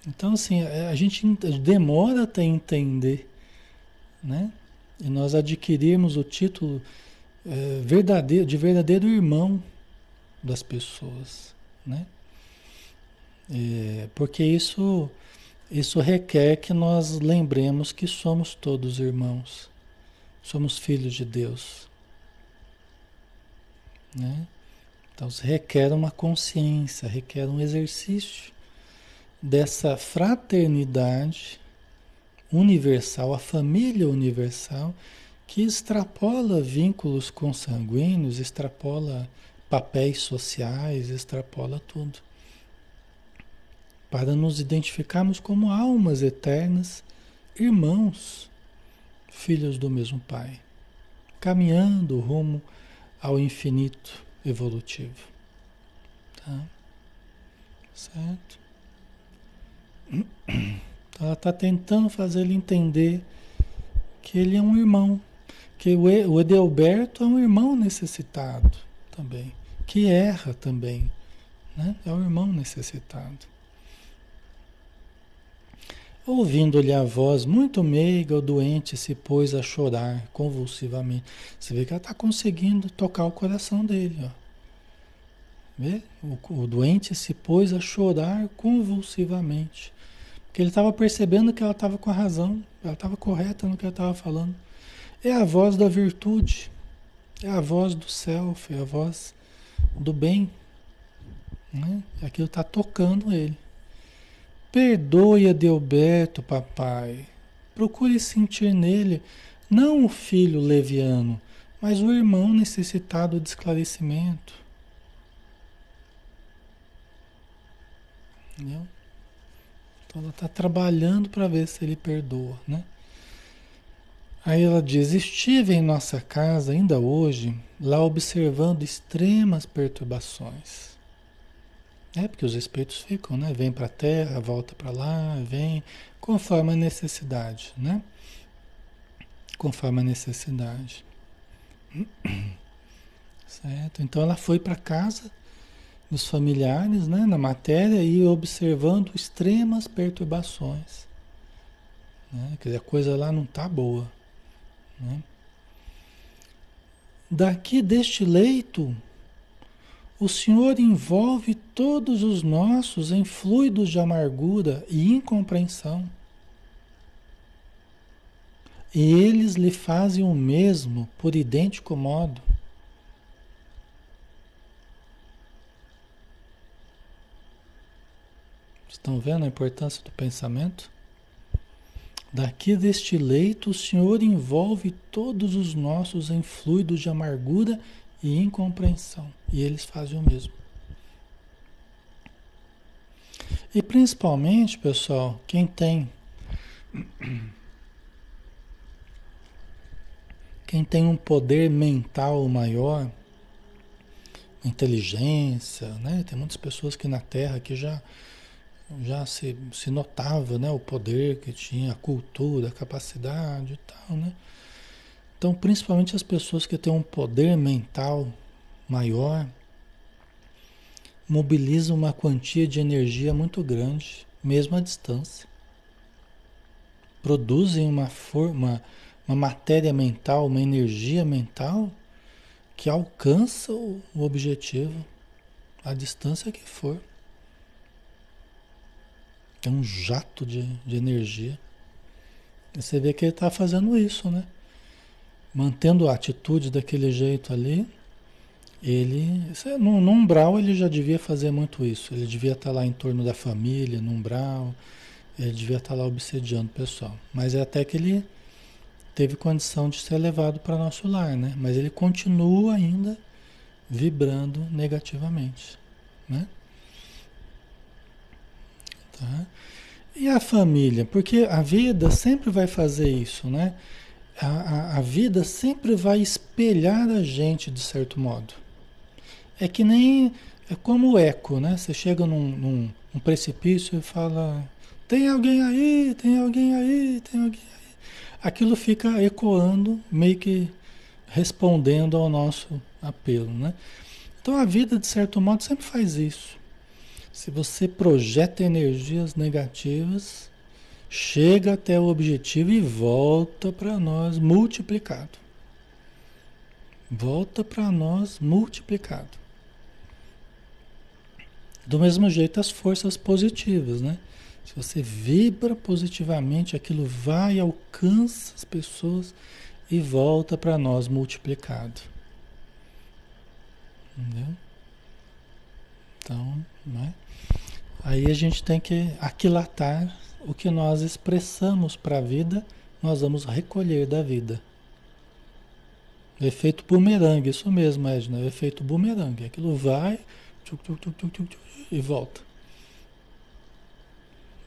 Então, assim, a gente demora até entender, né? E nós adquirimos o título é, verdadeiro, de verdadeiro irmão das pessoas, né? É, porque isso, isso requer que nós lembremos que somos todos irmãos, somos filhos de Deus, né? Então requer uma consciência, requer um exercício dessa fraternidade universal, a família universal, que extrapola vínculos consanguíneos, extrapola papéis sociais, extrapola tudo. Para nos identificarmos como almas eternas, irmãos, filhos do mesmo Pai, caminhando rumo ao infinito evolutivo. Tá? Certo? Então ela está tentando fazer ele entender que ele é um irmão, que o Edelberto é um irmão necessitado também, que erra também, né? É um irmão necessitado. Ouvindo-lhe a voz muito meiga, o doente se pôs a chorar convulsivamente. Você vê que ela está conseguindo tocar o coração dele. Ó. Vê? O, o doente se pôs a chorar convulsivamente. Porque ele estava percebendo que ela estava com a razão, ela estava correta no que ela estava falando. É a voz da virtude, é a voz do self, é a voz do bem. Né? Aquilo está tocando ele. Perdoe Adelberto, papai. Procure sentir nele não o filho leviano, mas o irmão necessitado de esclarecimento. Entendeu? Então ela está trabalhando para ver se ele perdoa, né? Aí ela diz: Estive em nossa casa ainda hoje, lá observando extremas perturbações. É, porque os espíritos ficam, né? Vem para a terra, volta para lá, vem, conforme a necessidade, né? Conforme a necessidade. Certo? Então ela foi para casa dos familiares, né, na matéria e observando extremas perturbações. Né? Quer dizer, a coisa lá não está boa. Né? Daqui deste leito, o Senhor envolve todos os nossos em fluidos de amargura e incompreensão. E eles lhe fazem o mesmo por idêntico modo. Estão vendo a importância do pensamento? Daqui deste leito, o Senhor envolve todos os nossos em fluidos de amargura e incompreensão. E eles fazem o mesmo. E principalmente, pessoal, quem tem quem tem um poder mental maior, inteligência, né? Tem muitas pessoas que na Terra que já já se, se notava, né, o poder que tinha, a cultura, a capacidade e tal, né? Então, principalmente as pessoas que têm um poder mental maior, mobilizam uma quantia de energia muito grande, mesmo à distância. Produzem uma forma, uma matéria mental, uma energia mental que alcança o objetivo, a distância que for. É um jato de, de energia. E você vê que ele está fazendo isso, né? Mantendo a atitude daquele jeito ali, ele, no, no, umbral ele já devia fazer muito isso. Ele devia estar tá lá em torno da família, no umbral, ele devia estar tá lá obsediando o pessoal. Mas é até que ele teve condição de ser levado para nosso lar, né? Mas ele continua ainda vibrando negativamente, né? Tá? E a família? Porque a vida sempre vai fazer isso, né? A, a, a vida sempre vai espelhar a gente de certo modo. É que nem. É como o eco, né? Você chega num, num, num precipício e fala: tem alguém aí, tem alguém aí, tem alguém aí. Aquilo fica ecoando, meio que respondendo ao nosso apelo, né? Então a vida, de certo modo, sempre faz isso. Se você projeta energias negativas, chega até o objetivo e volta para nós multiplicado. Volta para nós multiplicado. Do mesmo jeito as forças positivas, né? Se você vibra positivamente, aquilo vai, alcança as pessoas e volta para nós multiplicado. Entendeu? Então, né? Aí a gente tem que aquilatar o que nós expressamos para a vida, nós vamos recolher da vida. O efeito bumerangue, isso mesmo, Edna, o efeito bumerangue. Aquilo vai, tchuc, tchuc, tchuc, e volta.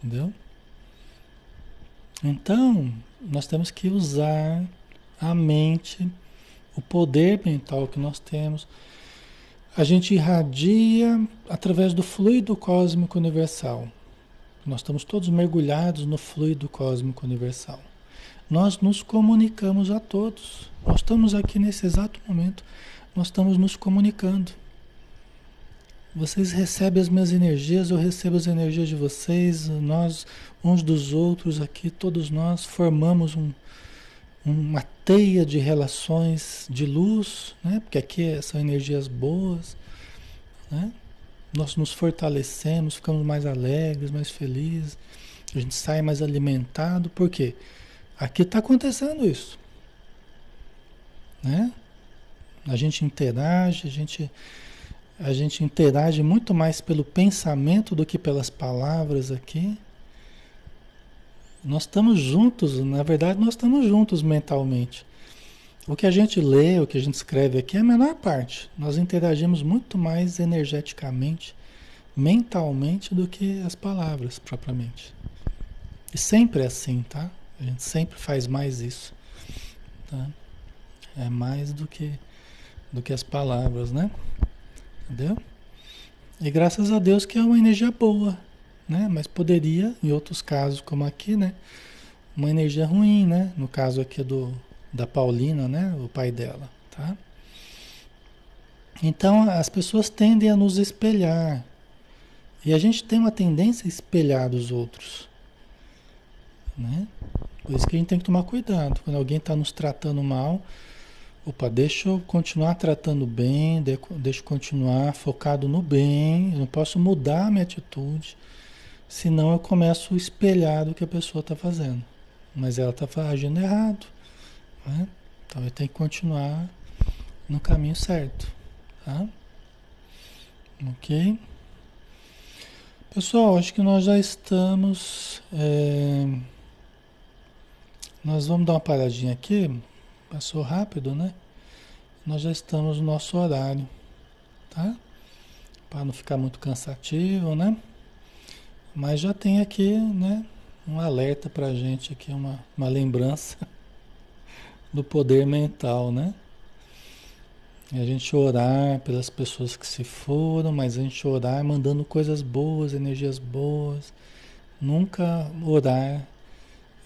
Entendeu? Então, nós temos que usar a mente, o poder mental que nós temos. A gente irradia através do fluido cósmico universal. Nós estamos todos mergulhados no fluido cósmico universal. Nós nos comunicamos a todos. Nós estamos aqui nesse exato momento, nós estamos nos comunicando. Vocês recebem as minhas energias, eu recebo as energias de vocês, nós, uns dos outros aqui, todos nós formamos um, uma teia de relações de luz, né? porque aqui são energias boas. Né? Nós nos fortalecemos, ficamos mais alegres, mais felizes, a gente sai mais alimentado, por quê? Aqui está acontecendo isso. Né? A gente interage, a gente a gente interage muito mais pelo pensamento do que pelas palavras aqui. Nós estamos juntos, na verdade, nós estamos juntos mentalmente. O que a gente lê, o que a gente escreve aqui é a menor parte. Nós interagimos muito mais energeticamente, mentalmente, do que as palavras propriamente. E sempre é assim, tá? A gente sempre faz mais isso. Tá? É mais do que, do que as palavras, né? Entendeu? E graças a Deus que é uma energia boa, né? Mas poderia, em outros casos, como aqui, né? Uma energia ruim, né? No caso aqui do, da Paulina, né? O pai dela, tá? Então as pessoas tendem a nos espelhar. E a gente tem uma tendência a espelhar dos outros. Né? Por isso que a gente tem que tomar cuidado. Quando alguém está nos tratando mal, Opa, deixa eu continuar tratando bem, deixa eu continuar focado no bem, eu não posso mudar a minha atitude, senão eu começo a espelhar do que a pessoa está fazendo. Mas ela está agindo errado. Né? Então eu tenho que continuar no caminho certo. Tá? Ok? Pessoal, acho que nós já estamos. É... Nós vamos dar uma paradinha aqui. Passou rápido, né? Nós já estamos no nosso horário, tá? Para não ficar muito cansativo, né? Mas já tem aqui, né, um alerta para a gente aqui, uma, uma lembrança do poder mental, né? A gente orar pelas pessoas que se foram, mas a gente orar mandando coisas boas, energias boas. Nunca orar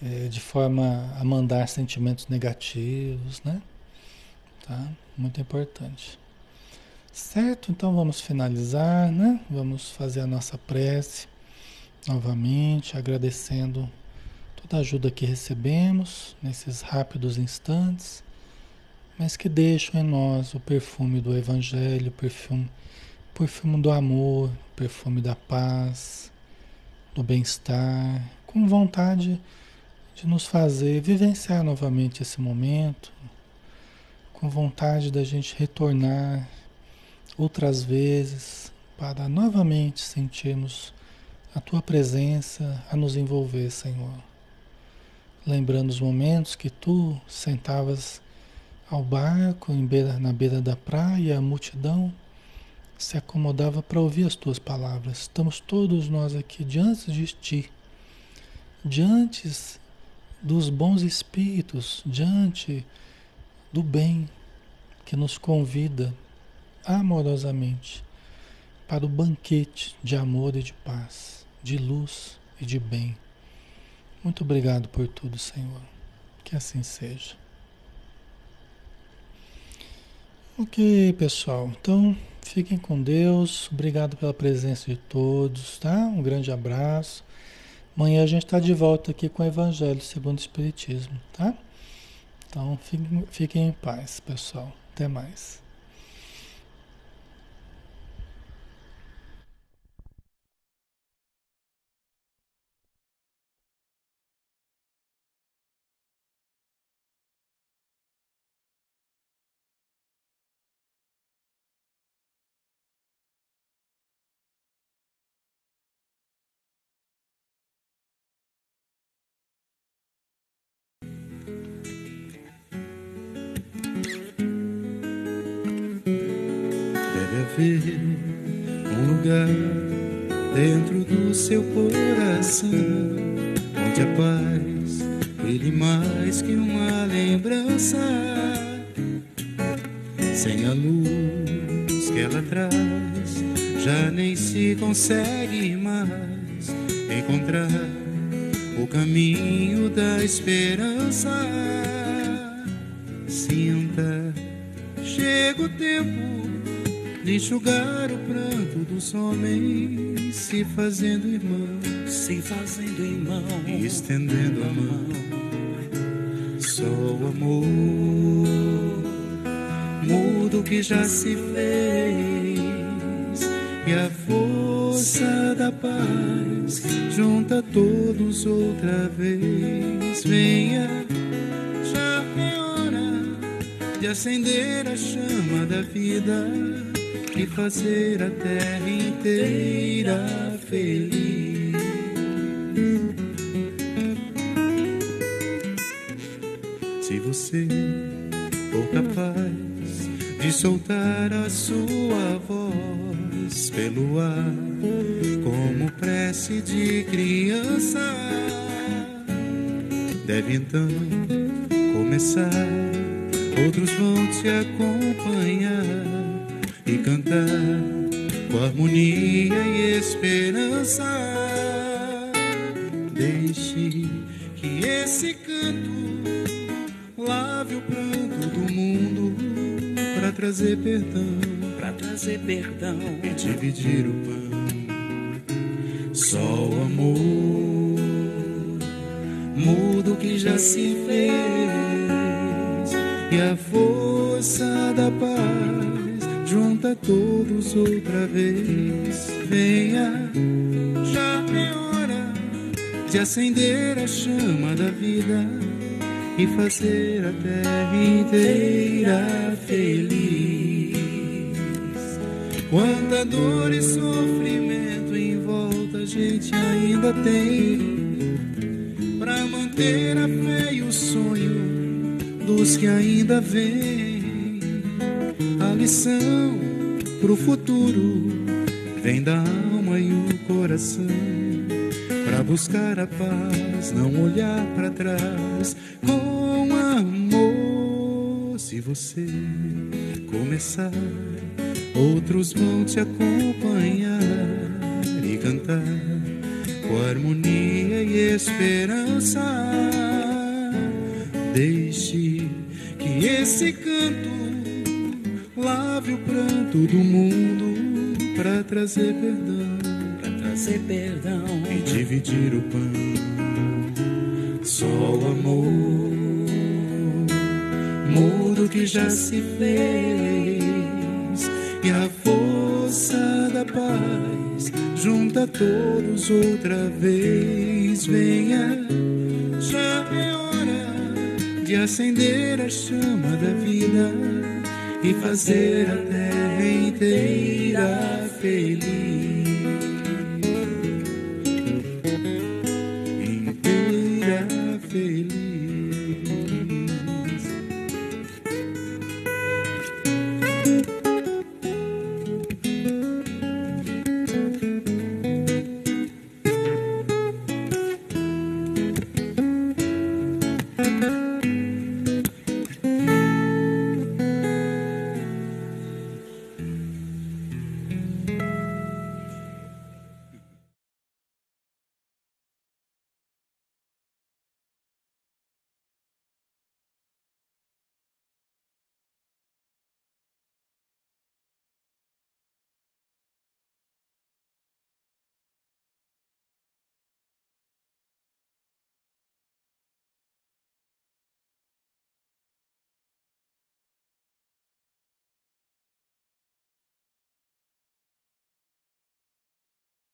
é, de forma a mandar sentimentos negativos, né? Tá? Muito importante. Certo? Então vamos finalizar, né? Vamos fazer a nossa prece novamente, agradecendo toda a ajuda que recebemos nesses rápidos instantes mas que deixam em nós o perfume do Evangelho, o perfume, perfume do amor, o perfume da paz, do bem-estar, com vontade de nos fazer vivenciar novamente esse momento, com vontade da gente retornar outras vezes para novamente sentirmos a tua presença a nos envolver, Senhor. Lembrando os momentos que tu sentavas ao barco beira, na beira da praia, a multidão se acomodava para ouvir as tuas palavras. Estamos todos nós aqui diante de ti, diante dos bons espíritos, diante do bem que nos convida amorosamente para o banquete de amor e de paz, de luz e de bem. Muito obrigado por tudo, Senhor. Que assim seja. Ok, pessoal. Então, fiquem com Deus. Obrigado pela presença de todos, tá? Um grande abraço. Amanhã a gente está de volta aqui com o Evangelho segundo o Espiritismo, tá? Então, fiquem, fiquem em paz, pessoal. Até mais. Esperança. Sinta, chega o tempo de enxugar o pranto dos homens, se fazendo irmão, se fazendo irmão, e estendendo a mão. Só o amor muda o que já se fez, e a força da paz junta todos outra vez. Venha, já é hora de acender a chama da vida e fazer a terra inteira feliz. Se você for capaz de soltar a sua voz pelo ar, como prece de criança, deve então começar. Outros vão te acompanhar e cantar com harmonia e esperança. Deixe que esse canto lave o pranto do mundo para trazer perdão, para trazer perdão e dividir o pão. Só o amor muda o que já se fez e a força da paz junta todos outra vez. Venha, já é hora de acender a chama da vida e fazer a terra inteira feliz. Quanta dor e sofrimento a gente ainda tem para manter a fé e o sonho dos que ainda vêm lição pro futuro vem da alma e o coração. para buscar a paz, não olhar para trás com amor. Se você começar, outros vão te acompanhar com harmonia e esperança. Deixe que esse canto lave o pranto do mundo para trazer perdão, para trazer perdão e dividir o pão. Só o amor, mudo que já se fez e a todos outra vez. Venha, já é hora de acender a chama da vida e fazer a terra inteira feliz.